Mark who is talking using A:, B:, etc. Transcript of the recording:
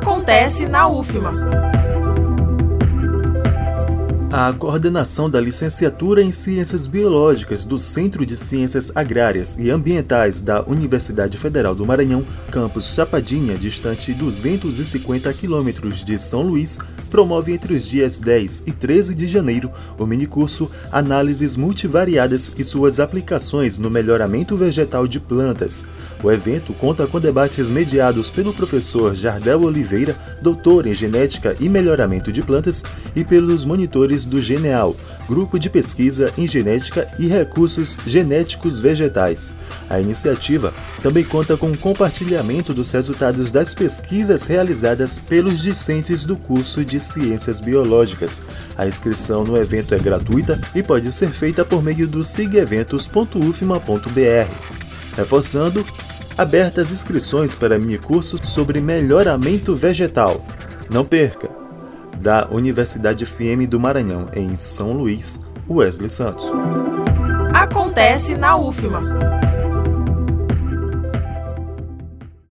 A: Acontece na UFMA.
B: A coordenação da licenciatura em Ciências Biológicas do Centro de Ciências Agrárias e Ambientais da Universidade Federal do Maranhão, campus Chapadinha, distante 250 quilômetros de São Luís, promove entre os dias 10 e 13 de janeiro o minicurso Análises Multivariadas e suas aplicações no melhoramento vegetal de plantas. O evento conta com debates mediados pelo professor Jardel Oliveira, doutor em Genética e Melhoramento de Plantas, e pelos monitores do Geneal, Grupo de Pesquisa em Genética e Recursos Genéticos Vegetais. A iniciativa também conta com compartilhamento dos resultados das pesquisas realizadas pelos discentes do curso de Ciências Biológicas. A inscrição no evento é gratuita e pode ser feita por meio do sigeventos.ufma.br. Reforçando, abertas inscrições para mini-curso sobre melhoramento vegetal. Não perca! Da Universidade FM do Maranhão, em São Luís, Wesley Santos.
A: Acontece na UFMA.